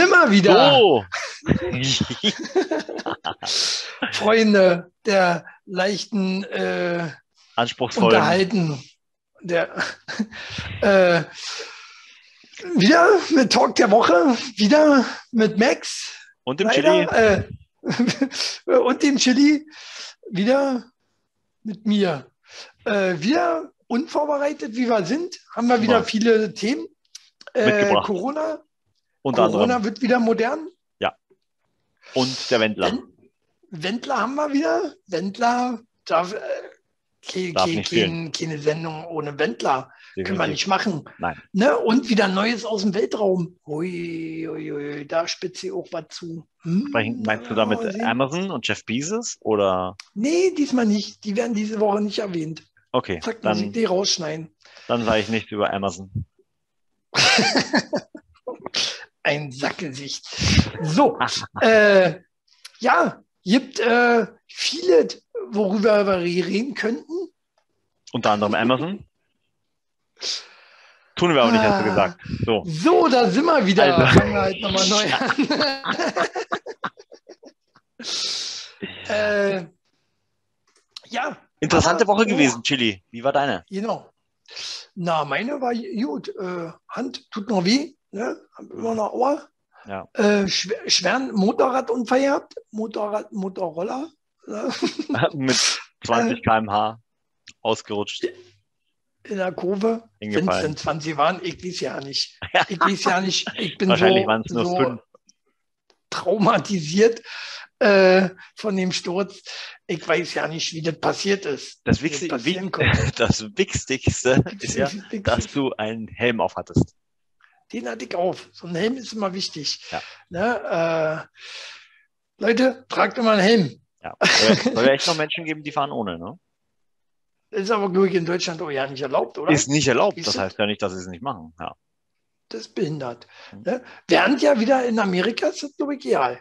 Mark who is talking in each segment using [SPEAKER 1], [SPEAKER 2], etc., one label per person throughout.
[SPEAKER 1] sind wir wieder.
[SPEAKER 2] So.
[SPEAKER 1] Freunde der leichten äh,
[SPEAKER 2] Anspruchsvoll.
[SPEAKER 1] Unterhalten. Der, äh, wieder mit Talk der Woche, wieder mit Max.
[SPEAKER 2] Und dem
[SPEAKER 1] leider,
[SPEAKER 2] Chili.
[SPEAKER 1] Äh, und dem Chili, wieder mit mir. Äh, wieder unvorbereitet, wie wir sind, haben wir wieder viele Themen. Äh. Corona,
[SPEAKER 2] Unter
[SPEAKER 1] Corona
[SPEAKER 2] anderem.
[SPEAKER 1] wird wieder modern.
[SPEAKER 2] Und der Wendler.
[SPEAKER 1] Wen- Wendler haben wir wieder. Wendler darf, äh, ke,
[SPEAKER 2] Darf
[SPEAKER 1] ke, kein, keine Sendung ohne Wendler. Können wir
[SPEAKER 2] Definitiv.
[SPEAKER 1] nicht machen.
[SPEAKER 2] Nein.
[SPEAKER 1] Ne? Und wieder Neues aus dem Weltraum. Ui, ui, ui, da spitze ich auch was zu. Hm?
[SPEAKER 2] Sprechen- Meinst du damit
[SPEAKER 1] sehen.
[SPEAKER 2] Amazon und Jeff Bezos? Oder?
[SPEAKER 1] Nee, diesmal nicht. Die werden diese Woche nicht erwähnt.
[SPEAKER 2] Okay,
[SPEAKER 1] Zack, muss ich
[SPEAKER 2] dann,
[SPEAKER 1] die rausschneiden.
[SPEAKER 2] dann sage ich nichts über Amazon.
[SPEAKER 1] Ein Sackgesicht. So, äh, ja, gibt äh, viele, worüber wir reden könnten.
[SPEAKER 2] Unter anderem Amazon. Tun wir aber nicht, hast du gesagt. So.
[SPEAKER 1] So, da sind wir wieder.
[SPEAKER 2] Also.
[SPEAKER 1] Fangen wir halt nochmal neu an. äh, ja,
[SPEAKER 2] Interessante
[SPEAKER 1] Aber-
[SPEAKER 2] Woche
[SPEAKER 1] oh.
[SPEAKER 2] gewesen, Chili. Wie war deine?
[SPEAKER 1] genau. Na, meine war gut. Äh, Hand tut noch weh. Ne? Immer noch Ohr.
[SPEAKER 2] Ja.
[SPEAKER 1] Äh, schwer, schweren Motorradunfall gehabt. Motorrad, Motorroller. Ne?
[SPEAKER 2] Mit 20 km/h ausgerutscht.
[SPEAKER 1] In der Kurve. Wenn es denn 20 waren, ich weiß ja nicht. Ich weiß ja nicht. Ich bin
[SPEAKER 2] Wahrscheinlich
[SPEAKER 1] so,
[SPEAKER 2] waren es nur
[SPEAKER 1] so
[SPEAKER 2] fünf.
[SPEAKER 1] traumatisiert äh, von dem Sturz. Ich weiß ja nicht, wie das passiert ist.
[SPEAKER 2] Das,
[SPEAKER 1] konnte.
[SPEAKER 2] das Wichtigste ist ja, dass du einen Helm auf hattest.
[SPEAKER 1] Den hatte ich auf. So ein Helm ist immer wichtig.
[SPEAKER 2] Ja.
[SPEAKER 1] Ne, äh, Leute, tragt immer einen Helm.
[SPEAKER 2] Ja. Soll, ja echt noch Menschen geben, die fahren ohne, ne?
[SPEAKER 1] Das ist aber, glaube ich, in Deutschland auch ja nicht erlaubt, oder?
[SPEAKER 2] Ist nicht erlaubt.
[SPEAKER 1] Siehst
[SPEAKER 2] Das heißt ja nicht, dass sie es nicht machen. Ja.
[SPEAKER 1] das ist behindert.
[SPEAKER 2] Hm.
[SPEAKER 1] Ne? Während ja wieder in Amerika ist das, glaube ich, egal.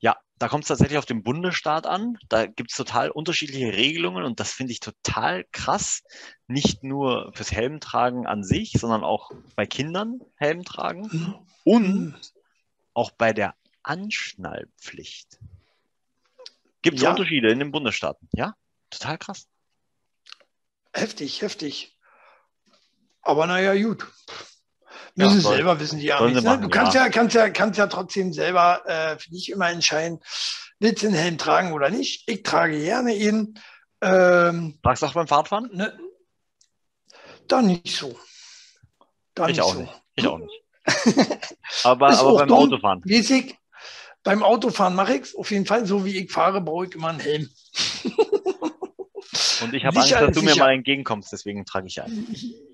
[SPEAKER 2] Ja, da kommt es tatsächlich auf den Bundesstaat an. Da gibt es total unterschiedliche Regelungen und das finde ich total krass. Nicht nur fürs Helmtragen an sich, sondern auch bei Kindern Helm tragen
[SPEAKER 1] Hm.
[SPEAKER 2] und auch bei der Anschnallpflicht. Gibt es
[SPEAKER 1] Ja.
[SPEAKER 2] Unterschiede in den Bundesstaaten? Ja, total krass.
[SPEAKER 1] Heftig, heftig. Aber naja, gut. Müssen
[SPEAKER 2] soll-
[SPEAKER 1] selber wissen, die Amis. Ne? Du kannst
[SPEAKER 2] ja.
[SPEAKER 1] ja, kannst ja, kannst ja trotzdem selber äh, für dich immer entscheiden, willst du den Helm tragen oder nicht. Ich trage gerne ihn. Ähm,
[SPEAKER 2] Tragst du auch beim Fahrradfahren?
[SPEAKER 1] ne? Da nicht so. Da
[SPEAKER 2] Ich
[SPEAKER 1] nicht
[SPEAKER 2] auch
[SPEAKER 1] so.
[SPEAKER 2] nicht. Ich auch nicht. Aber, aber beim
[SPEAKER 1] dumm.
[SPEAKER 2] Autofahren.
[SPEAKER 1] Ich, beim Autofahren mache ich es auf jeden Fall. So wie ich fahre, brauche ich immer einen Helm.
[SPEAKER 2] Und ich habe Angst, dass du mir mal entgegenkommst, deswegen trage ich einen.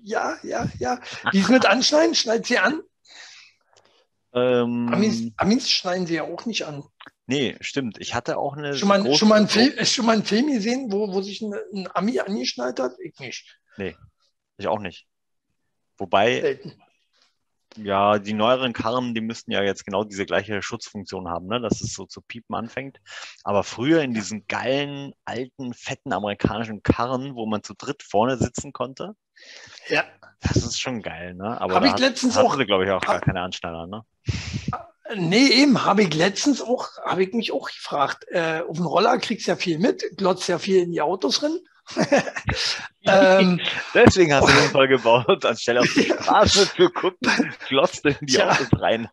[SPEAKER 1] Ja, ja, ja. Wie ist mit Anschneiden? Schneid sie an?
[SPEAKER 2] Ähm,
[SPEAKER 1] Amis, Amis schneiden sie ja auch nicht an.
[SPEAKER 2] nee, stimmt. Ich hatte auch eine
[SPEAKER 1] Schon mal,
[SPEAKER 2] große-
[SPEAKER 1] schon, mal einen Film, äh, schon mal einen Film gesehen, wo, wo sich ein, ein Ami angeschnallt hat? Ich nicht.
[SPEAKER 2] Ich auch nicht. Wobei,
[SPEAKER 1] Selten.
[SPEAKER 2] Ja, die neueren Karren, die müssten ja jetzt genau diese gleiche Schutzfunktion haben, ne? dass es so zu piepen anfängt. Aber früher in diesen geilen, alten, fetten amerikanischen Karren, wo man zu dritt vorne sitzen konnte,
[SPEAKER 1] Ja.
[SPEAKER 2] das ist schon geil, ne? Aber
[SPEAKER 1] Hab
[SPEAKER 2] da
[SPEAKER 1] ich
[SPEAKER 2] hat-
[SPEAKER 1] letztens auch-
[SPEAKER 2] sie, glaube ich, auch gar keine Anschneider, ne?
[SPEAKER 1] Nee, eben, habe ich letztens auch, habe ich mich auch gefragt. Äh, auf dem Roller kriegst du ja viel mit, glotzt ja viel in die Autos drin. ähm,
[SPEAKER 2] Deswegen hast du den voll gebaut, anstelle auf die Straße zu gucken, glotzt in die
[SPEAKER 1] Tja.
[SPEAKER 2] Autos rein.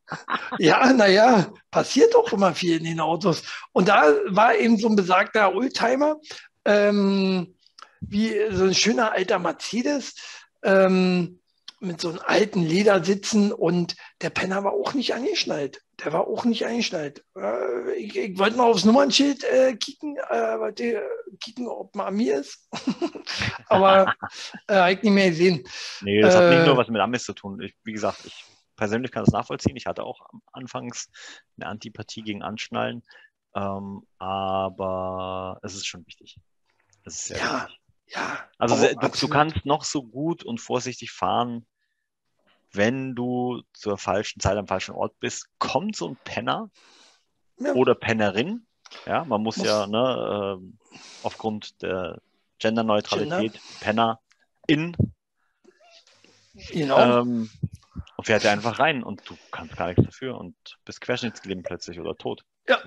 [SPEAKER 1] ja, naja, passiert auch immer viel in den Autos. Und da war eben so ein besagter Oldtimer, ähm, wie so ein schöner alter Mercedes, ähm, mit so einem alten Ledersitzen und der Penner war auch nicht angeschnallt. Der war auch nicht angeschnallt. Äh, ich, ich wollte mal aufs Nummernschild äh, kicken, äh, wollte, äh, kicken, ob man an mir ist. Aber äh, hab ich nicht mehr gesehen.
[SPEAKER 2] Nee, das hat nicht
[SPEAKER 1] Äh,
[SPEAKER 2] nur was mit Amis zu tun. Ich, wie gesagt, ich persönlich kann das nachvollziehen. Ich hatte auch anfangs eine Antipathie gegen Anschnallen. Ähm, aber es ist schon wichtig. Ist
[SPEAKER 1] Ja,
[SPEAKER 2] wichtig.
[SPEAKER 1] ja.
[SPEAKER 2] Also du, du kannst noch so gut und vorsichtig fahren, wenn du zur falschen Zeit am falschen Ort bist, kommt so ein Penner
[SPEAKER 1] Ja.
[SPEAKER 2] oder Pennerin. Ja, man muss,
[SPEAKER 1] Muss-
[SPEAKER 2] ja ne, ähm, aufgrund der Genderneutralität Penner in
[SPEAKER 1] Genau.
[SPEAKER 2] ähm, Und fährt er einfach rein und du kannst gar nichts dafür und bist querschnittsgelähmt plötzlich oder tot.
[SPEAKER 1] Ja,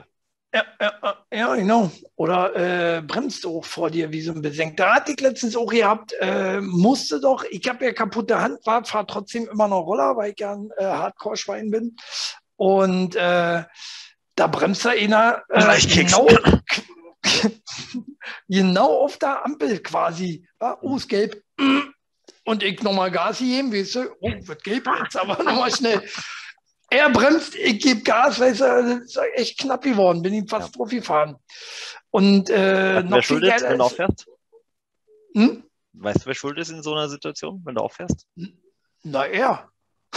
[SPEAKER 1] ja, ja, ja, genau. Oder äh, bremst auch vor dir wie so ein Besenkter. Hatte ich letztens auch gehabt, äh, musste doch, ich habe ja kaputte Hand, war, fahre trotzdem immer noch Roller, weil ich ja ein äh, Hardcore-Schwein bin. Und äh, da bremst da einer äh, genau, genau auf der Ampel quasi. Ja, oh, ist gelb. Und ich nochmal Gas geben, weißt du, oh, wird gelb jetzt, aber nochmal schnell. Er bremst, ich gebe Gas, weißt du, das ist echt knapp geworden, bin ihm fast ja. drauf gefahren. Und äh,
[SPEAKER 2] noch wer schuld ist, wenn du auffährst? Hm? Weißt du, wer schuld ist in so einer Situation, wenn du auffährst?
[SPEAKER 1] Na, er.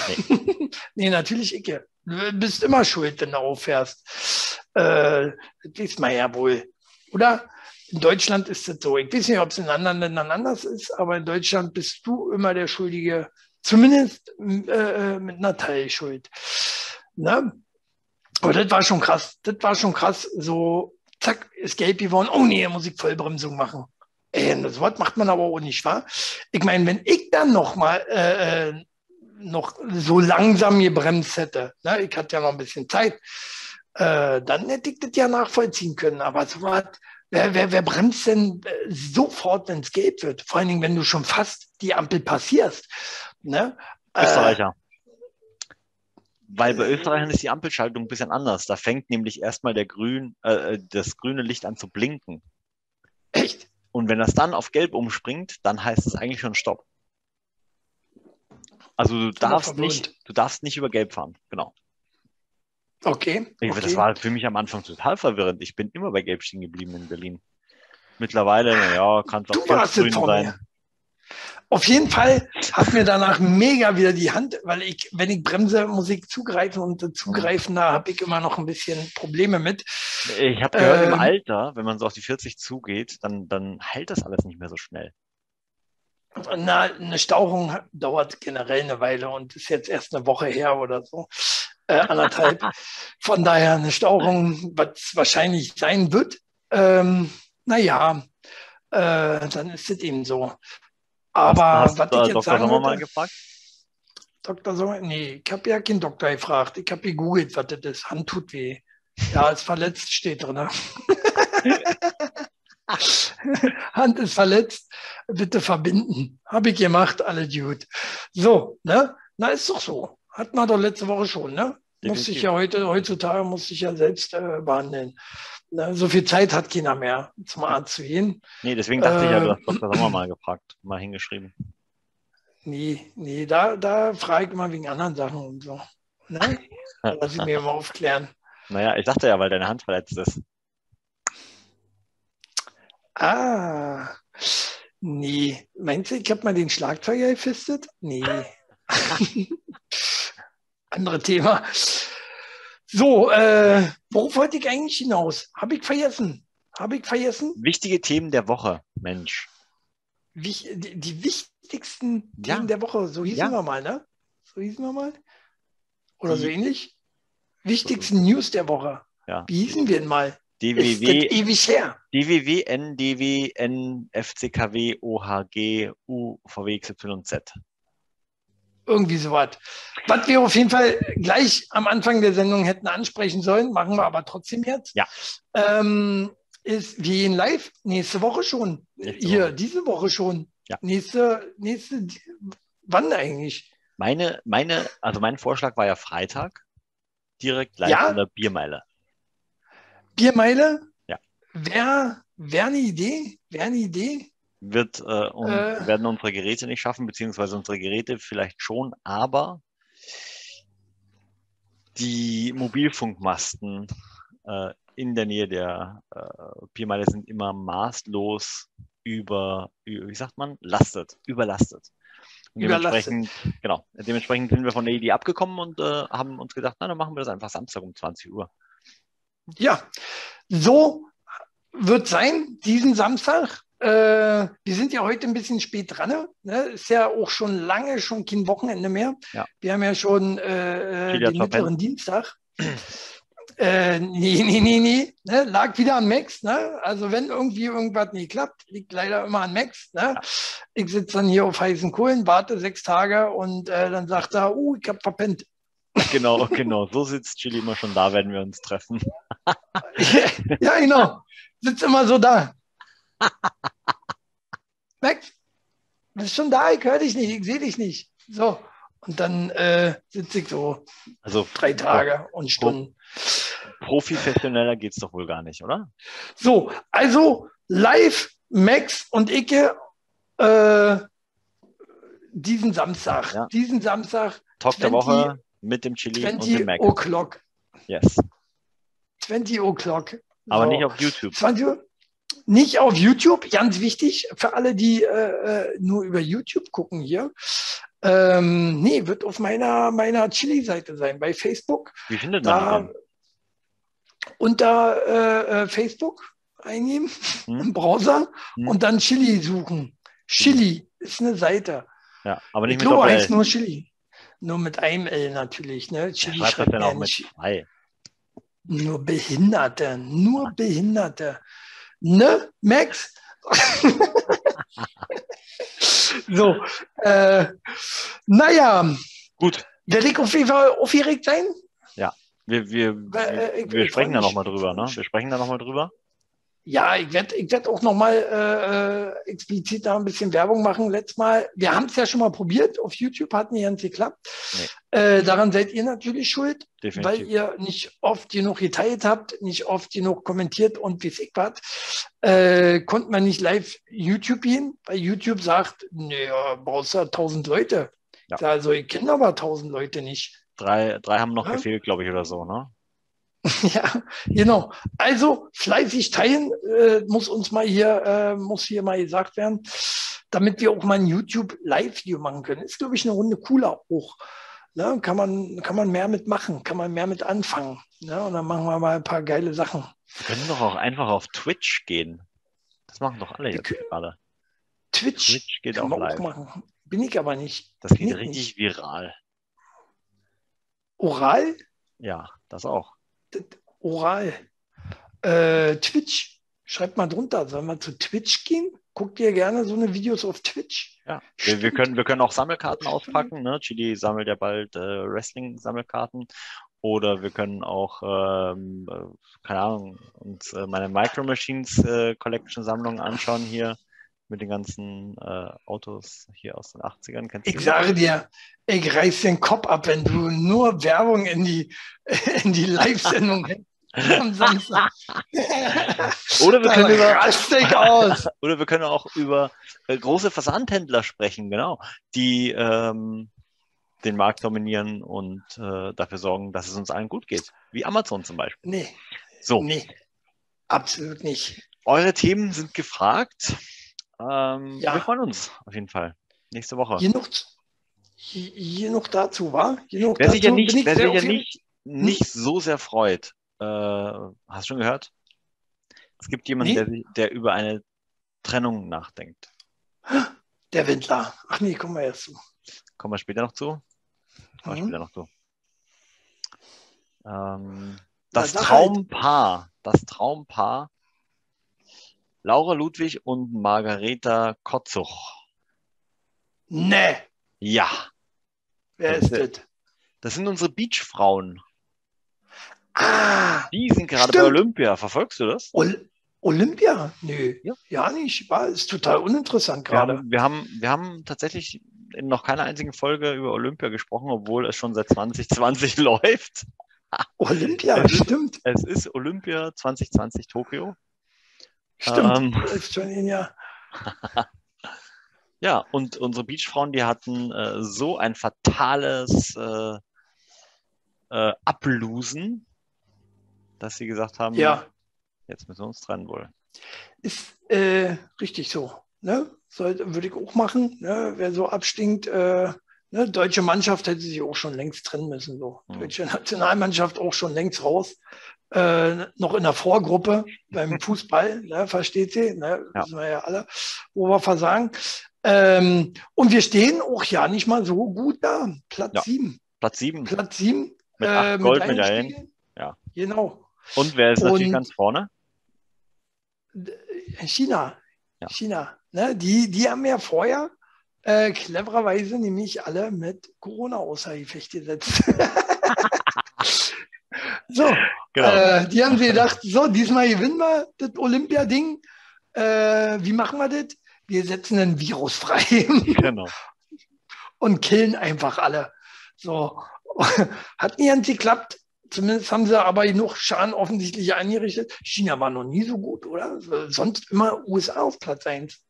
[SPEAKER 1] Nee, nee natürlich ich. Du bist immer schuld, wenn du auffährst. Äh, das man ja wohl. Oder? In Deutschland ist das so. Ich weiß nicht, ob es in anderen Ländern anders ist, aber in Deutschland bist du immer der Schuldige, zumindest äh, äh mit einer Teilschuld. Ne? Aber das war schon krass. Das war schon krass. So, zack, ist gelb geworden. Oh nee, muss ich Vollbremsung machen. Ey, das Wort macht man aber auch nicht, wahr? Ich meine, wenn ich dann noch mal äh, äh, noch so langsam gebremst hätte, ne? ich hatte ja noch ein bisschen Zeit, äh, dann hätte ich das ja nachvollziehen können. Aber so was, wer, wer, wer bremst denn äh, sofort, wenn es gelb wird? Vor allen Dingen, wenn du schon fast die Ampel passierst. Ne?
[SPEAKER 2] Äh, Österreicher. Weil bei Österreichern ist die Ampelschaltung ein bisschen anders. Da fängt nämlich erstmal der grün, äh, das grüne Licht an zu blinken.
[SPEAKER 1] Echt?
[SPEAKER 2] Und wenn das dann auf gelb umspringt, dann heißt es eigentlich schon Stopp. Also du darfst nicht, du darfst nicht über gelb fahren, genau.
[SPEAKER 1] Okay, okay.
[SPEAKER 2] Das war für mich am Anfang total verwirrend. Ich bin immer bei Gelb stehen geblieben in Berlin. Mittlerweile, ja, kann es auch grün sein. Mir.
[SPEAKER 1] Auf jeden Fall hat mir danach mega wieder die Hand, weil ich, wenn ich bremse, muss ich zugreifen und zugreifen, da habe ich immer noch ein bisschen Probleme mit.
[SPEAKER 2] Ich habe gehört, ähm, im Alter, wenn man so auf die 40 zugeht, dann, dann hält das alles nicht mehr so schnell.
[SPEAKER 1] Na, eine Stauchung dauert generell eine Weile und ist jetzt erst eine Woche her oder so äh, anderthalb. Von daher eine Stauchung, was wahrscheinlich sein wird. Ähm, naja, äh, dann ist es eben so. Aber hast, hast was ich jetzt Dr. sagen gefragt? Dr. Sommer? Nee, ich habe ja keinen Doktor gefragt. Ich habe gegoogelt, was das ist. Hand tut weh. Ja, ist verletzt, steht drin. Hand ist verletzt, bitte verbinden. Habe ich gemacht, alle gut. So, ne? Na, ist doch so. Hatten wir doch letzte Woche schon, ne? Muss ich ja heute, heutzutage muss ich ja selbst äh, behandeln. So viel Zeit hat keiner mehr, zum Arzt zu gehen.
[SPEAKER 2] Nee, deswegen dachte äh, ich ja, du hast ähm, Dr. Sommer mal gefragt, mal hingeschrieben.
[SPEAKER 1] Nee, nee, da, da frage ich mal wegen anderen Sachen und so. Ne? Lass ich mir mal aufklären.
[SPEAKER 2] Naja, ich dachte ja, weil deine Hand verletzt ist.
[SPEAKER 1] Ah, nee. Meinst du, ich habe mal den Schlagzeuger gefistet? Nee. andere Thema. So, äh, worauf wollte ich eigentlich hinaus? Habe ich vergessen? Habe ich vergessen?
[SPEAKER 2] Wichtige Themen der Woche, Mensch.
[SPEAKER 1] Wie, die, die, wichtigsten ja. Themen der Woche, so hießen ja. wir mal, ne? So hießen wir mal? Oder die, so ähnlich? Wichtigsten News der Woche. Ja. Wie hießen wir denn mal?
[SPEAKER 2] DWW, ewig her. DWW, NDW, NFCKW, OHG, UVW, XYZ.
[SPEAKER 1] Irgendwie sowas. Was wir auf jeden Fall gleich am Anfang der Sendung hätten ansprechen sollen, machen wir aber trotzdem jetzt.
[SPEAKER 2] Ja.
[SPEAKER 1] Ähm, ist, wir gehen live nächste Woche schon. Nächste Hier, Woche. diese Woche schon.
[SPEAKER 2] Ja.
[SPEAKER 1] Nächste, nächste, wann eigentlich?
[SPEAKER 2] Meine, meine, also mein Vorschlag war ja Freitag, direkt live ja? in der Biermeile.
[SPEAKER 1] Biermeile?
[SPEAKER 2] Ja.
[SPEAKER 1] Wäre wär eine Idee? Wäre eine Idee?
[SPEAKER 2] Wird, äh, und äh. werden unsere Geräte nicht schaffen, beziehungsweise unsere Geräte vielleicht schon, aber die Mobilfunkmasten äh, in der Nähe der äh, Piermeile sind immer maßlos über, wie sagt man, lastet, überlastet. Und dementsprechend, genau, dementsprechend sind wir von der Idee abgekommen und äh, haben uns gedacht, na, dann machen wir das einfach Samstag um 20 Uhr.
[SPEAKER 1] Ja, so wird sein, diesen Samstag. Äh, wir sind ja heute ein bisschen spät dran. Ne? Ist ja auch schon lange, schon kein Wochenende mehr.
[SPEAKER 2] Ja.
[SPEAKER 1] Wir haben ja schon äh, äh den mittleren Dienstag. Äh, nee, nee, nee, nee. Ne? Lag wieder an Max. Ne? Also wenn irgendwie irgendwas nicht klappt, liegt leider immer an Max. Ne? Ich sitze dann hier auf heißen Kohlen, warte sechs Tage und äh, dann sagt er, uh, ich habe verpennt.
[SPEAKER 2] Genau, genau. So sitzt Chili immer schon da, wenn wir uns treffen.
[SPEAKER 1] ja, genau. Sitzt immer so da. Max, bist schon da? Ich höre dich nicht, ich sehe dich nicht. So. Und dann äh, sitze ich so
[SPEAKER 2] Also
[SPEAKER 1] drei Tage und Stunden.
[SPEAKER 2] professioneller geht's doch wohl gar nicht, oder?
[SPEAKER 1] So, also live Max und Icke äh, diesen Samstag.
[SPEAKER 2] Ja.
[SPEAKER 1] Diesen Samstag
[SPEAKER 2] Talk der
[SPEAKER 1] 20
[SPEAKER 2] Woche mit dem Chili und
[SPEAKER 1] 20
[SPEAKER 2] dem Mac.
[SPEAKER 1] O'clock.
[SPEAKER 2] Yes.
[SPEAKER 1] 20 O'clock.
[SPEAKER 2] Aber
[SPEAKER 1] So.
[SPEAKER 2] nicht auf YouTube.
[SPEAKER 1] 20 Uhr. Nicht auf YouTube, ganz wichtig für alle, die äh, äh, nur über YouTube gucken hier. Ähm, nee, wird auf meiner, meiner Chili-Seite sein, bei Facebook.
[SPEAKER 2] Wie findet man
[SPEAKER 1] Da
[SPEAKER 2] die denn?
[SPEAKER 1] unter äh, äh, Facebook eingeben
[SPEAKER 2] Hm?
[SPEAKER 1] im Browser
[SPEAKER 2] Hm.
[SPEAKER 1] und dann Chili suchen. Chili ist eine Seite.
[SPEAKER 2] Ja, aber
[SPEAKER 1] Ich
[SPEAKER 2] nicht mit Doppel
[SPEAKER 1] heißt nur Chili. Nur mit einem L natürlich. Ne? Chili
[SPEAKER 2] Schreibt
[SPEAKER 1] man
[SPEAKER 2] auch mit zwei?
[SPEAKER 1] Nur Behinderte, nur Behinderte. Ne, Max? so, äh, naja,
[SPEAKER 2] Gut,
[SPEAKER 1] werde ich auf jeden Fall aufgeregt sein?
[SPEAKER 2] wir, wir,
[SPEAKER 1] Weil, äh,
[SPEAKER 2] wir, wir sprechen da nochmal drüber, ne? Wir sprechen da nochmal drüber.
[SPEAKER 1] Ja, ich werde ich werd auch nochmal äh, äh, explizit da ein bisschen Werbung machen. Letztes Mal, wir haben es ja schon mal probiert, auf YouTube hat nicht ganz geklappt. Äh, daran seid ihr natürlich schuld, weil
[SPEAKER 2] Definitiv.
[SPEAKER 1] ihr nicht oft genug geteilt habt, nicht oft genug kommentiert und wie ich was. Äh, konnte man nicht live YouTube gehen, weil YouTube sagt, naja, brauchst du 1000 Leute.
[SPEAKER 2] Ja.
[SPEAKER 1] Also ich kenne aber 1000 Leute nicht.
[SPEAKER 2] Drei, drei haben noch
[SPEAKER 1] Ja.
[SPEAKER 2] gefehlt, glaube ich, oder so, ne?
[SPEAKER 1] Ja, genau. Also fleißig teilen äh, muss uns mal hier, äh, muss hier mal gesagt werden, damit wir auch mal ein YouTube Live-Video machen können. Ist, glaube ich, eine Runde cooler auch. Ne? Kann, man, kann man mehr mitmachen, kann man mehr mit anfangen. Ne? Und dann machen wir mal ein paar geile Sachen.
[SPEAKER 2] Wir können doch auch einfach auf Twitch gehen. Das machen doch alle jetzt gerade.
[SPEAKER 1] Twitch,
[SPEAKER 2] Twitch geht auch live.
[SPEAKER 1] auch machen. Bin ich aber nicht.
[SPEAKER 2] Das
[SPEAKER 1] Bin
[SPEAKER 2] geht
[SPEAKER 1] ich
[SPEAKER 2] richtig
[SPEAKER 1] nicht.
[SPEAKER 2] viral.
[SPEAKER 1] Oral?
[SPEAKER 2] Ja, das auch.
[SPEAKER 1] Oral. Äh, Twitch. Schreibt mal drunter. Sollen wir zu Twitch gehen? Guckt ihr gerne so eine Videos auf Twitch?
[SPEAKER 2] Ja. Wir, wir, können, wir können auch Sammelkarten auspacken. Ne? Chili sammelt ja bald äh, Wrestling-Sammelkarten. Oder wir können auch, ähm, äh, keine Ahnung, uns äh, meine Micro Machines äh, Collection Sammlung anschauen hier mit den ganzen äh, Autos hier aus den 80ern. Kennst
[SPEAKER 1] Ich sage dir, ich reiß den Kopf ab, wenn du nur Werbung in die, in die Live-Sendung hängst am Samstag.
[SPEAKER 2] Oder wir können über. Oder wir können auch über äh, große Versandhändler sprechen, genau, die ähm, den Markt dominieren und äh, dafür sorgen, dass es uns allen gut geht. Wie Amazon zum Beispiel.
[SPEAKER 1] Nee,
[SPEAKER 2] So,
[SPEAKER 1] nee, absolut nicht.
[SPEAKER 2] eure Themen sind gefragt. Ähm,
[SPEAKER 1] Ja.
[SPEAKER 2] Wir freuen uns auf jeden Fall. Nächste Woche.
[SPEAKER 1] Genug, noch dazu, war? Genug
[SPEAKER 2] Wer sich ja nicht, wer sich ja nicht, nicht so sehr freut, äh, hast du schon gehört? Es gibt jemanden,
[SPEAKER 1] Nee.
[SPEAKER 2] der, der über eine Trennung nachdenkt.
[SPEAKER 1] Der Windler. Ach nee, kommen wir erst zu.
[SPEAKER 2] Kommen wir später noch zu? Kommen wir
[SPEAKER 1] Mhm.
[SPEAKER 2] später noch zu. Ähm, das
[SPEAKER 1] halt.
[SPEAKER 2] Traumpaar, das Traumpaar Laura Ludwig und Margareta Kotzuch.
[SPEAKER 1] Nee,
[SPEAKER 2] Ja,
[SPEAKER 1] wer
[SPEAKER 2] Das
[SPEAKER 1] ist
[SPEAKER 2] ist
[SPEAKER 1] das?
[SPEAKER 2] das sind unsere Beachfrauen.
[SPEAKER 1] Ah,
[SPEAKER 2] Die sind gerade bei
[SPEAKER 1] Stimmt.
[SPEAKER 2] Olympia. Verfolgst du das?
[SPEAKER 1] Ol Olympia? Nö,
[SPEAKER 2] Ja.
[SPEAKER 1] ja, nicht. War, ist total uninteressant
[SPEAKER 2] Wir
[SPEAKER 1] gerade.
[SPEAKER 2] haben, wir, haben, wir haben tatsächlich in noch keiner einzigen Folge über Olympia gesprochen, obwohl es schon seit 2020 läuft.
[SPEAKER 1] Olympia,
[SPEAKER 2] Es ist-
[SPEAKER 1] stimmt.
[SPEAKER 2] Es ist Olympia 2020 Tokio.
[SPEAKER 1] Stimmt.
[SPEAKER 2] Ähm.
[SPEAKER 1] Jahr.
[SPEAKER 2] Ja, und unsere Beachfrauen, die hatten äh, so ein fatales äh, äh, Ablosen, dass sie gesagt haben,
[SPEAKER 1] Ja,
[SPEAKER 2] jetzt müssen wir uns trennen wohl.
[SPEAKER 1] ist äh, richtig so. Ne? Sollte, würde ich auch machen. Ne? Wer so abstinkt, äh, ne? deutsche Mannschaft hätte sich auch schon längst trennen müssen. So.
[SPEAKER 2] Mhm.
[SPEAKER 1] Deutsche Nationalmannschaft auch schon längst raus. Äh, noch in der Vorgruppe beim Fußball, ne? versteht sie? Ne?
[SPEAKER 2] Ja.
[SPEAKER 1] Wissen wir ja alle, wo wir versagen. Ähm, und wir stehen auch ja nicht mal so gut da. Platz
[SPEAKER 2] Ja.
[SPEAKER 1] sieben.
[SPEAKER 2] Platz 7
[SPEAKER 1] Platz sieben.
[SPEAKER 2] Mit
[SPEAKER 1] äh,
[SPEAKER 2] acht
[SPEAKER 1] mit
[SPEAKER 2] Goldmedaillen. Ja.
[SPEAKER 1] Genau.
[SPEAKER 2] Und wer ist natürlich
[SPEAKER 1] Und-
[SPEAKER 2] ganz vorne?
[SPEAKER 1] China.
[SPEAKER 2] Ja.
[SPEAKER 1] China. Ne? Die, die haben ja vorher äh, clevererweise nämlich alle mit Corona außer Gefecht gesetzt. so,
[SPEAKER 2] Genau.
[SPEAKER 1] äh, die haben sich gedacht, so, diesmal gewinnen wir das Olympia-Ding. Äh, wie machen wir das? Wir setzen ein Virus frei
[SPEAKER 2] genau.
[SPEAKER 1] und killen einfach alle. So, hat nie ganz geklappt. Zumindest haben sie aber genug Schaden offensichtlich angerichtet. China war noch nie so gut, oder? Sonst immer USA auf Platz 1.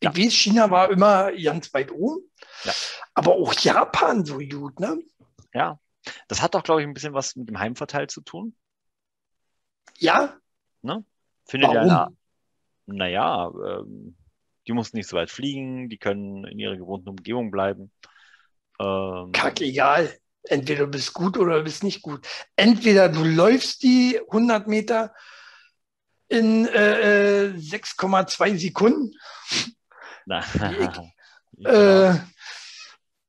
[SPEAKER 1] Ich
[SPEAKER 2] Ja.
[SPEAKER 1] weiß, China war immer ganz weit oben.
[SPEAKER 2] Ja.
[SPEAKER 1] Aber auch Japan so gut, ne?
[SPEAKER 2] Ja. Das hat doch, glaube ich, ein bisschen was mit dem Heimvorteil zu tun.
[SPEAKER 1] Ja,
[SPEAKER 2] Findet ja,
[SPEAKER 1] warum?
[SPEAKER 2] na, naja, ähm, die mussten nicht so weit fliegen, die können in ihrer gewohnten Umgebung bleiben. Ähm,
[SPEAKER 1] Kack, egal. Entweder du bist gut oder du bist nicht gut. Entweder du läufst die 100 Meter in äh, äh, 6,2 Sekunden
[SPEAKER 2] na,
[SPEAKER 1] äh,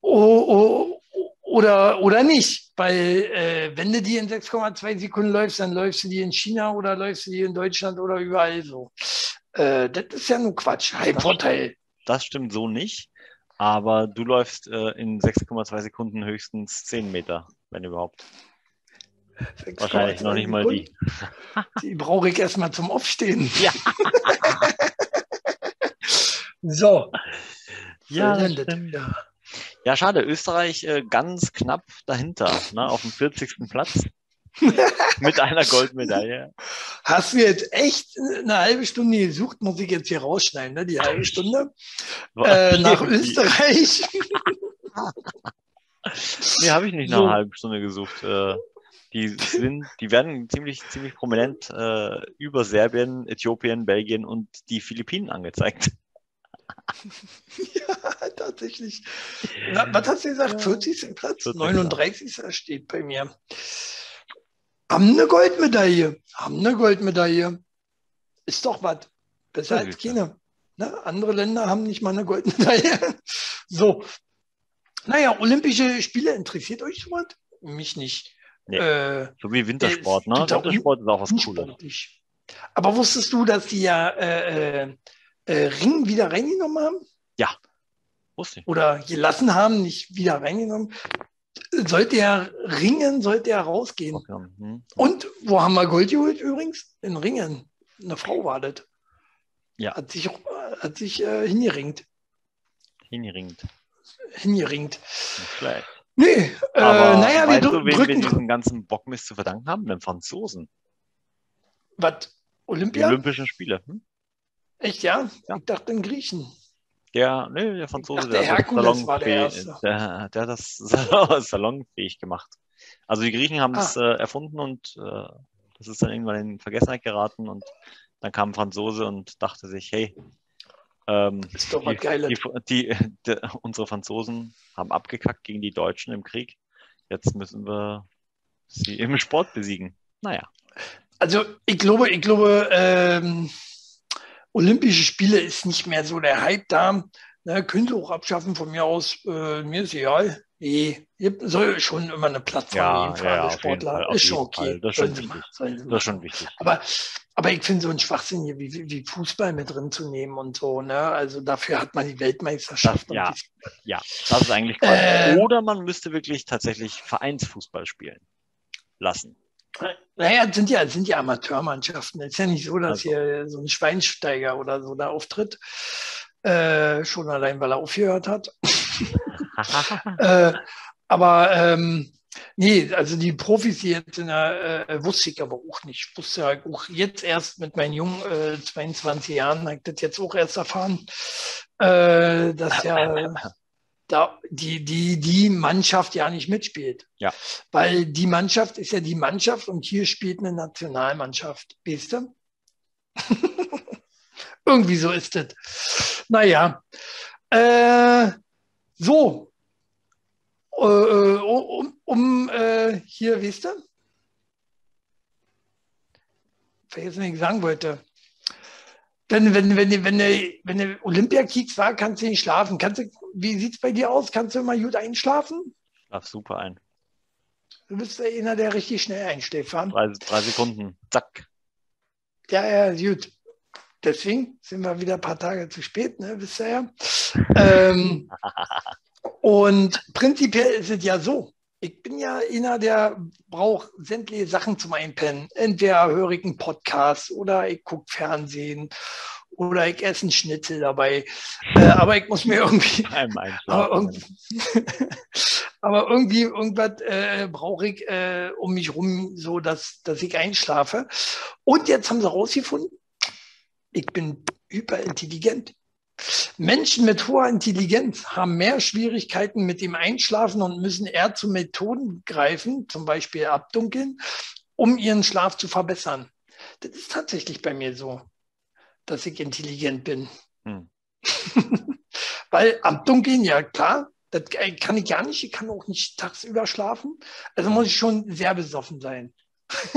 [SPEAKER 1] o- o- oder, oder nicht. Weil äh, wenn du die in 6,2 Sekunden läufst, dann läufst du die in China oder läufst du die in Deutschland oder überall so. Äh, das ist ja nur Quatsch. Heimvorteil.
[SPEAKER 2] das stimmt so nicht. Aber du läufst äh, in 6,2 Sekunden höchstens 10 Meter, wenn überhaupt. Wahrscheinlich noch nicht mal die.
[SPEAKER 1] Die brauche ich erstmal zum Aufstehen.
[SPEAKER 2] Ja.
[SPEAKER 1] so.
[SPEAKER 2] Ja,
[SPEAKER 1] wieder.
[SPEAKER 2] Ja, schade. Österreich äh, ganz knapp dahinter, ne, auf dem 40. Platz. mit einer Goldmedaille.
[SPEAKER 1] Hast du jetzt echt eine halbe Stunde gesucht, muss ich jetzt hier rausschneiden, ne? die halbe Stunde, äh, nach Österreich.
[SPEAKER 2] Nee, habe ich nicht nach
[SPEAKER 1] So.
[SPEAKER 2] einer halben Stunde gesucht. Äh, die sind, die werden ziemlich, ziemlich prominent äh, über Serbien, Äthiopien, Belgien und die Philippinen angezeigt.
[SPEAKER 1] ja, tatsächlich. Na, was hast du gesagt? 40. Platz?
[SPEAKER 2] 40.
[SPEAKER 1] 39. steht bei mir. Haben eine Goldmedaille. Haben eine Goldmedaille. Ist doch was. Besser als
[SPEAKER 2] sicher.
[SPEAKER 1] keine. Ne? Andere Länder haben nicht mal eine Goldmedaille. so. Naja, Olympische Spiele interessiert euch sowas? Mich nicht.
[SPEAKER 2] Nee.
[SPEAKER 1] Äh,
[SPEAKER 2] So wie Wintersport, ne?
[SPEAKER 1] total un-
[SPEAKER 2] Wintersport ist auch was Cooles.
[SPEAKER 1] Aber wusstest du, dass die ja äh, äh, Ring wieder reingenommen haben?
[SPEAKER 2] Wusste ich.
[SPEAKER 1] Oder gelassen haben, nicht wieder reingenommen? Sollte er ringen, sollte er rausgehen.
[SPEAKER 2] Okay. Hm.
[SPEAKER 1] Und wo haben wir Gold geholt übrigens? In Ringen. Eine Frau war das.
[SPEAKER 2] Ja.
[SPEAKER 1] Hat sich, hat sich äh, hingeringt.
[SPEAKER 2] Hingeringt.
[SPEAKER 1] Hingeringt.
[SPEAKER 2] Schlecht.
[SPEAKER 1] Nee, äh,
[SPEAKER 2] Aber
[SPEAKER 1] naja, wir
[SPEAKER 2] du, wen wir
[SPEAKER 1] drücken.
[SPEAKER 2] diesen ganzen Bockmist zu verdanken haben? Den Franzosen.
[SPEAKER 1] Was?
[SPEAKER 2] Die
[SPEAKER 1] Olympia?
[SPEAKER 2] Olympischen Spiele. Hm?
[SPEAKER 1] Echt, ja?
[SPEAKER 2] Ja.
[SPEAKER 1] Ich dachte in Griechen.
[SPEAKER 2] Der, nee, der Franzose, der, hat das
[SPEAKER 1] Herkules war der
[SPEAKER 2] salonfähig-
[SPEAKER 1] Erste.
[SPEAKER 2] der, der hat das salonfähig gemacht. Also die Griechen haben
[SPEAKER 1] Ah.
[SPEAKER 2] es äh, erfunden und äh, das ist dann irgendwann in Vergessenheit geraten und dann kam ein Franzose und dachte sich, hey, ähm,
[SPEAKER 1] Ist doch
[SPEAKER 2] die,
[SPEAKER 1] Geiles.
[SPEAKER 2] die, die, die, unsere Franzosen haben abgekackt gegen die Deutschen im Krieg. Jetzt müssen wir sie im Sport besiegen. Naja,
[SPEAKER 1] Also ich glaube, ich glaube, ähm, Olympische Spiele ist nicht mehr so der Hype da. Ne, können sie auch abschaffen von mir aus. Äh, mir ist egal. Nee, soll schon immer eine Plattform
[SPEAKER 2] Ja,
[SPEAKER 1] geben für
[SPEAKER 2] ja,
[SPEAKER 1] alle Sportler.
[SPEAKER 2] Fall,
[SPEAKER 1] ist schon okay.
[SPEAKER 2] Fall. Das ist schon wichtig.
[SPEAKER 1] machen,
[SPEAKER 2] das ist schon wichtig.
[SPEAKER 1] Aber, aber ich finde so einen Schwachsinn hier wie, wie, Fußball mit drin zu nehmen und so. Ne? Also dafür hat man die Weltmeisterschaft.
[SPEAKER 2] Das- ja.
[SPEAKER 1] die,
[SPEAKER 2] Ja, das ist eigentlich.
[SPEAKER 1] Äh.
[SPEAKER 2] Oder man müsste wirklich tatsächlich Vereinsfußball spielen lassen.
[SPEAKER 1] Naja, es sind ja, sind ja Amateurmannschaften. Es ist ja nicht so, dass
[SPEAKER 2] Also.
[SPEAKER 1] hier so ein Schweinsteiger oder so da auftritt. Äh, schon allein, weil er aufgehört hat. äh, aber ähm, nee, also die Profis, die jetzt in der, äh, wusste ich aber auch nicht. Ich wusste ja auch jetzt erst mit meinen jungen äh, 22 Jahren, habe ich das jetzt auch erst erfahren, äh, dass ja da die, die, die Mannschaft ja nicht mitspielt.
[SPEAKER 2] Ja.
[SPEAKER 1] Weil die Mannschaft ist ja die Mannschaft und hier spielt eine Nationalmannschaft. Weißt du? Irgendwie so ist es. Naja. Äh, so. Äh, äh, um, um äh, hier, weißt du? Vergessen, was ich sagen wollte. Wenn, wenn, wenn, wenn, wenn, wenn du Olympiakieks war, kannst du nicht schlafen. Kannst du, wie sieht es bei dir aus? Kannst du immer gut einschlafen?
[SPEAKER 2] Schlaf super ein.
[SPEAKER 1] Du bist einer, der richtig schnell einschläft. wa?
[SPEAKER 2] Drei, drei Sekunden. Zack.
[SPEAKER 1] Ja, ja, gut. Deswegen sind wir wieder ein paar Tage zu spät, ne, wisst ihr ja. Ähm, und prinzipiell ist es ja so. Ich bin ja einer, der braucht sämtliche Sachen zum Einpennen. Entweder höre ich einen Podcast oder ich gucke Fernsehen oder ich esse einen Schnitzel dabei. Äh, aber ich muss mir irgendwie, aber irgendwie, aber irgendwie irgendwas äh, brauche ich äh, um mich rum, so dass, dass ich einschlafe. Und jetzt haben sie rausgefunden, ich bin hyperintelligent. Menschen mit hoher Intelligenz haben mehr Schwierigkeiten mit dem Einschlafen und müssen eher zu Methoden greifen, zum Beispiel abdunkeln, um ihren Schlaf zu verbessern. Das ist tatsächlich bei mir so, dass ich intelligent bin.
[SPEAKER 2] Hm.
[SPEAKER 1] Weil abdunkeln, ja klar, das kann ich gar nicht. Ich kann auch nicht tagsüber schlafen. Also muss ich schon sehr besoffen sein.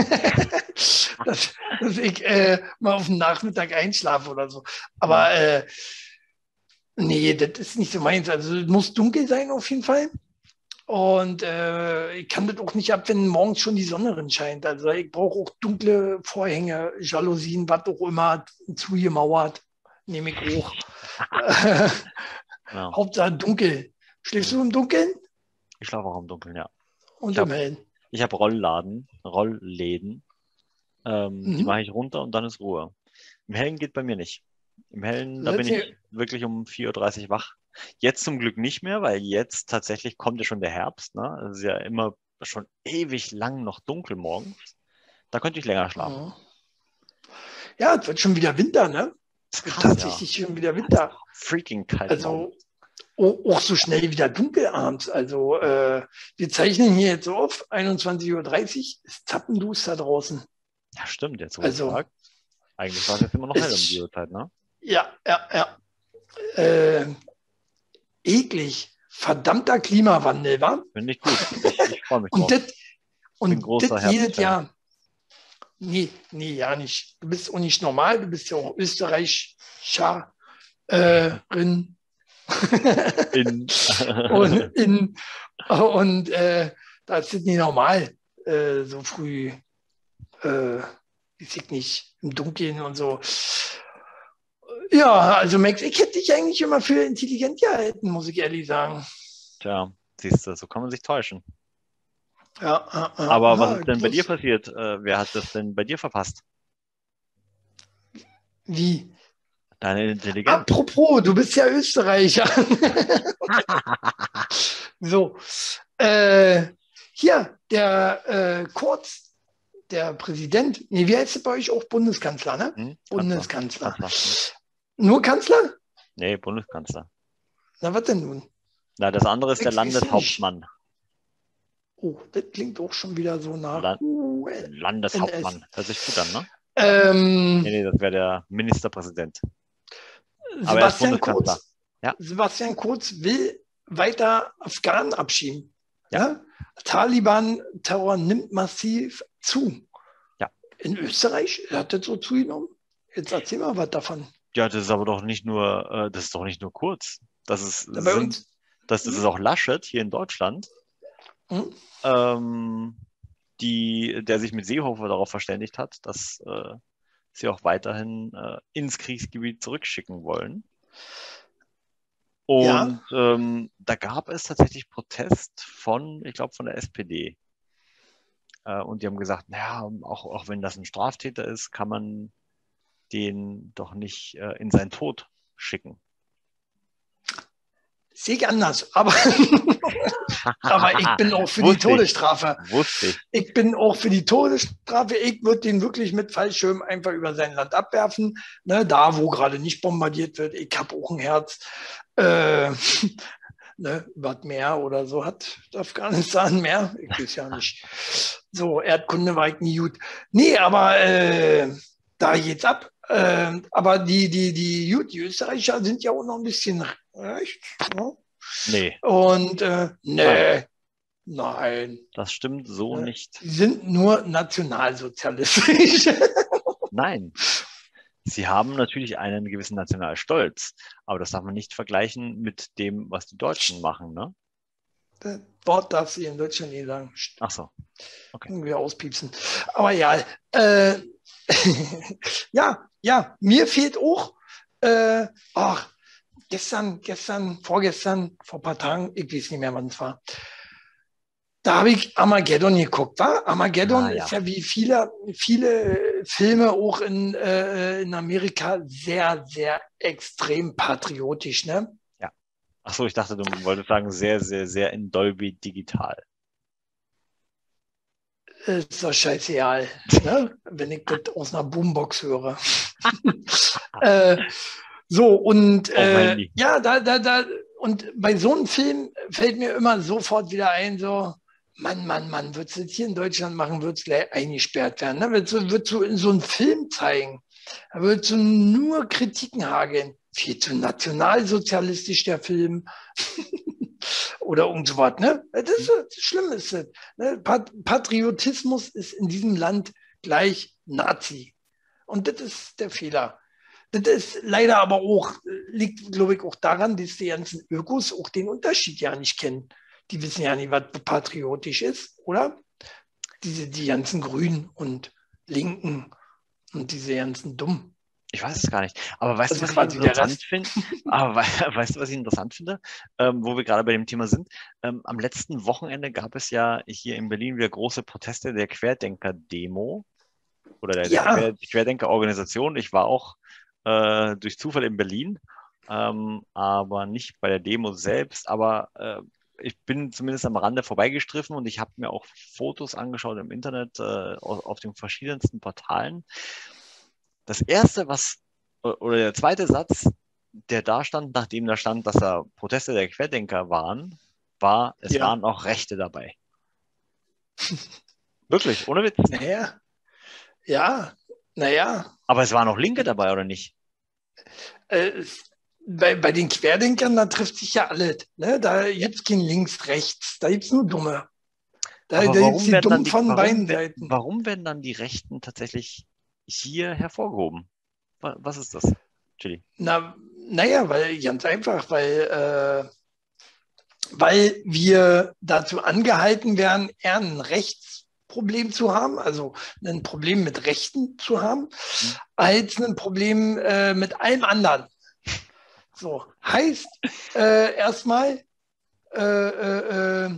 [SPEAKER 1] dass, dass ich äh, mal auf den Nachmittag einschlafe oder so. Aber äh, nee, das ist nicht so meins. Also es muss dunkel sein auf jeden Fall. Und äh, ich kann das auch nicht ab, wenn morgens schon die Sonne drin scheint. Also ich brauche auch dunkle Vorhänge, Jalousien, was auch immer, zugemauert, nehme ich hoch.
[SPEAKER 2] Ja.
[SPEAKER 1] Hauptsache dunkel. Schläfst du im Dunkeln
[SPEAKER 2] Ich schlafe auch im Dunkeln, ja.
[SPEAKER 1] und
[SPEAKER 2] Ich hab-
[SPEAKER 1] im Hellen?
[SPEAKER 2] Ich habe Rollladen, Rollläden. Ähm, Die
[SPEAKER 1] Mhm.
[SPEAKER 2] mache ich runter und dann ist Ruhe. Im Hellen geht bei mir nicht. Im Hellen, da bin ich wirklich um 4.30 Uhr wach. Jetzt zum Glück nicht mehr, weil jetzt tatsächlich kommt ja schon der Herbst. Ne? Es ist ja immer schon ewig lang noch dunkel morgens. Da könnte ich länger schlafen.
[SPEAKER 1] Ja, es wird schon wieder Winter, ne? Es wird
[SPEAKER 2] krass, ja.
[SPEAKER 1] tatsächlich schon wieder Winter.
[SPEAKER 2] Freaking kalt.
[SPEAKER 1] Also auch, so schnell wieder dunkel abends. Also äh, wir zeichnen hier jetzt auf, 21.30 Uhr, ist zappenduster draußen.
[SPEAKER 2] Ja, stimmt, jetzt wo
[SPEAKER 1] also-.
[SPEAKER 2] Eigentlich war es jetzt immer noch hell um die Uhrzeit, ne?
[SPEAKER 1] Ja, ja, ja. Äh, eklig. Verdammter Klimawandel, wa?
[SPEAKER 2] Finde ich gut. Ich, ich freue mich.
[SPEAKER 1] Und das, und das jedes. Jahr. Nee, nee, ja nicht. Du bist auch nicht normal, du bist ja auch Österreicher. Äh.
[SPEAKER 2] In,
[SPEAKER 1] und in, und äh, da ist es nicht normal, äh, so früh, äh, ich nicht, im Dunkeln und so. Ja, also Max, ich hätte dich eigentlich immer für intelligent gehalten, muss ich ehrlich sagen.
[SPEAKER 2] Tja, siehst du, so kann man sich täuschen.
[SPEAKER 1] Ja, ja.
[SPEAKER 2] Aber
[SPEAKER 1] ja,
[SPEAKER 2] was ist denn bei dir passiert? Äh, wer hat das denn bei dir verpasst?
[SPEAKER 1] Wie?
[SPEAKER 2] Deine Intelligenz.
[SPEAKER 1] Apropos, du bist ja Österreicher. so, äh, hier, der äh, Kurz, der Präsident, nee, wie heißt es bei euch auch Bundeskanzler, ne?
[SPEAKER 2] Hm?
[SPEAKER 1] Bundeskanzler.
[SPEAKER 2] Kanzler.
[SPEAKER 1] Nur Kanzler?
[SPEAKER 2] Nee, Bundeskanzler.
[SPEAKER 1] Na, was denn nun?
[SPEAKER 2] Na, das andere ist der
[SPEAKER 1] Ich.
[SPEAKER 2] Landeshauptmann.
[SPEAKER 1] Oh, das klingt auch schon wieder so nach. Uh,
[SPEAKER 2] Landeshauptmann. Hört sich gut an, ne?
[SPEAKER 1] ähm,
[SPEAKER 2] Nee, nee, das wäre der Ministerpräsident. Er
[SPEAKER 1] Sebastian. Kurz,
[SPEAKER 2] Ja.
[SPEAKER 1] Sebastian Kurz will weiter Afghanen abschieben.
[SPEAKER 2] Ja.
[SPEAKER 1] Ja. Taliban-Terror nimmt massiv zu.
[SPEAKER 2] Ja.
[SPEAKER 1] In Österreich hat das so zugenommen. Jetzt erzähl mal was davon.
[SPEAKER 2] Ja, das ist aber doch nicht nur, äh, das ist doch nicht nur kurz. Das ist, sind, das, das ist auch Laschet hier in Deutschland,
[SPEAKER 1] Hm?
[SPEAKER 2] ähm, die, der sich mit Seehofer darauf verständigt hat, dass äh, sie auch weiterhin äh, ins Kriegsgebiet zurückschicken wollen. Und ähm, da gab es tatsächlich Protest von, ich glaube, von der SPD. Äh, und die haben gesagt, naja, auch, auch wenn das ein Straftäter ist, kann man den doch nicht äh, in seinen Tod schicken.
[SPEAKER 1] Sehe ich anders, aber, aber ich bin auch für die
[SPEAKER 2] Wusste ich.
[SPEAKER 1] Todesstrafe.
[SPEAKER 2] Wusste ich.
[SPEAKER 1] Ich bin auch für die Todesstrafe. Ich würde den wirklich mit Fallschirm einfach über sein Land abwerfen. Ne, da, wo gerade nicht bombardiert wird. Ich habe auch ein Herz. Äh, ne, was mehr oder so hat Afghanistan mehr. Ich weiß ja nicht. So, Erdkunde war ich nie gut. Nee, aber äh, da geht's ab. Äh, aber die, die, die, gut, die Österreicher sind ja auch noch ein bisschen recht. Ne?
[SPEAKER 2] Nee,
[SPEAKER 1] Und äh, nee, nein.
[SPEAKER 2] das stimmt so
[SPEAKER 1] Ja.
[SPEAKER 2] nicht.
[SPEAKER 1] Sie sind nur nationalsozialistisch.
[SPEAKER 2] Nein. Sie haben natürlich einen gewissen Nationalstolz, aber das darf man nicht vergleichen mit dem, was die Deutschen machen. Ne?
[SPEAKER 1] das Sport darfst du in Deutschland nicht sagen.
[SPEAKER 2] Ach so.
[SPEAKER 1] Okay. Irgendwie auspiepsen. Aber ja, äh, ja, ja, mir fehlt auch, äh, ach, gestern, gestern, vorgestern, vor ein paar Tagen, ich weiß nicht mehr, wann es war. Da habe ich Armageddon geguckt. Wa? Armageddon ah, ja. ist ja wie viele, viele Filme auch in, äh, in Amerika sehr, sehr extrem patriotisch. Ne?
[SPEAKER 2] Ja. Achso, ich dachte, du wolltest sagen, sehr, sehr, sehr in Dolby digital.
[SPEAKER 1] Ist doch scheißegal, ne? wenn ich das aus einer Boombox höre. äh, so, und äh, ja, da, da, da, und bei so einem Film fällt mir immer sofort wieder ein, so, Mann, Mann, Mann, würdest du das hier in Deutschland machen, würdest du gleich eingesperrt werden. Ne? Würdest, du, würdest du in so einem Film zeigen, da würdest du nur Kritiken hageln. Viel zu nationalsozialistisch, der Film. Oder irgend so was, ne? Das ist, das schlimm ist das. Ne? Patriotismus ist in diesem Land gleich Nazi. Und das ist der Fehler. Das ist leider aber auch, liegt, glaube ich, auch daran, dass die ganzen Ökos auch den Unterschied ja nicht kennen. Die wissen ja nicht, was patriotisch ist, oder? Diese, die ganzen Grünen und Linken und diese ganzen Dummen.
[SPEAKER 2] Ich weiß es gar nicht. Aber weißt du, was ich interessant finde? Aber weißt du, was ich interessant finde, ähm, wo wir gerade bei dem Thema sind? Ähm, am letzten Wochenende gab es ja hier in Berlin wieder große Proteste der Querdenker-Demo oder der, ja. der Querdenker-Organisation. Ich war auch äh, durch Zufall in Berlin, ähm, aber nicht bei der Demo selbst. Aber äh, ich bin zumindest am Rande vorbeigestriffen und ich habe mir auch Fotos angeschaut im Internet äh, auf, auf den verschiedensten Portalen. Das erste, was, oder der zweite Satz, der da stand, nachdem da stand, dass da Proteste der Querdenker waren, war, es ja. waren auch Rechte dabei. Wirklich, ohne Witz.
[SPEAKER 1] Naja, ja, naja.
[SPEAKER 2] Aber es waren auch Linke dabei, oder nicht?
[SPEAKER 1] Äh, bei, bei den Querdenkern, da trifft sich ja alles. Ne? Da gibt es kein links, rechts, da gibt es nur Dumme.
[SPEAKER 2] Da, da gibt es die Dummen von beiden Seiten. Warum werden dann die Rechten tatsächlich hier hervorgehoben? Was ist das,
[SPEAKER 1] Chili? Na, naja, weil ganz einfach, weil, äh, weil wir dazu angehalten werden, eher ein Rechtsproblem zu haben, also ein Problem mit Rechten zu haben, mhm. als ein Problem äh, mit allem anderen. So, heißt äh, erstmal äh, äh, äh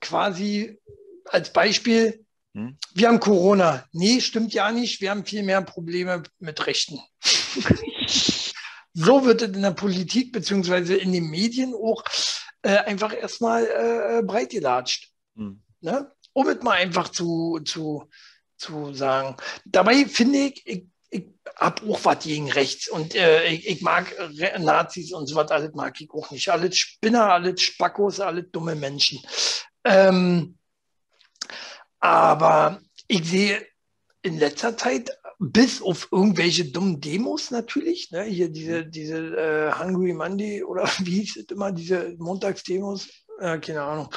[SPEAKER 1] quasi als Beispiel, hm? Wir haben Corona. Nee, stimmt ja nicht. Wir haben viel mehr Probleme mit Rechten. so wird es in der Politik beziehungsweise in den Medien auch äh, einfach erstmal äh, breit gelatscht. Hm. Ne? Um es mal einfach zu, zu, zu sagen. Dabei finde ich, ich, ich habe auch was gegen rechts und äh, ich, ich, mag Nazis und so was, alles mag ich auch nicht. Alles Spinner, alles Spackos, alles dumme Menschen. Ähm, aber ich sehe in letzter Zeit, bis auf irgendwelche dummen Demos natürlich, ne, hier diese, diese äh, Hungry Monday oder wie hieß es immer, diese Montagsdemos, äh, keine Ahnung.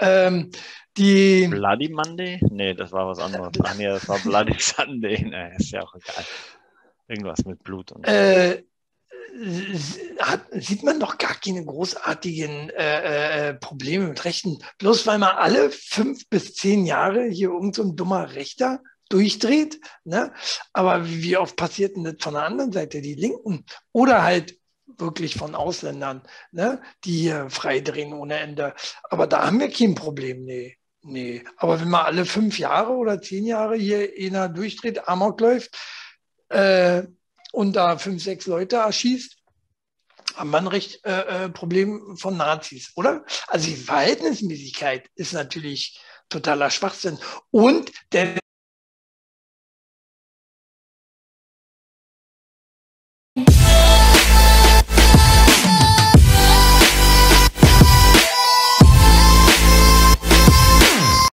[SPEAKER 1] Ähm, die
[SPEAKER 2] Bloody Monday? Nee, das war was anderes. Ach nee, das war Bloody Sunday. Nee, ist ja auch egal. Irgendwas mit Blut und.
[SPEAKER 1] Äh, hat, sieht man doch gar keine großartigen äh, äh, Probleme mit Rechten. Bloß weil man alle fünf bis zehn Jahre hier irgend so ein dummer Rechter durchdreht. Ne? Aber wie oft passiert denn das von der anderen Seite, die Linken? Oder halt wirklich von Ausländern, ne? die hier freidrehen ohne Ende. Aber da haben wir kein Problem, nee. Nee, aber wenn man alle fünf Jahre oder zehn Jahre hier einer durchdreht, Amok läuft, äh, und da fünf, sechs Leute erschießt, haben wir ein recht äh, äh, Problem von Nazis, oder? Also die Verhältnismäßigkeit ist natürlich totaler Schwachsinn. Und der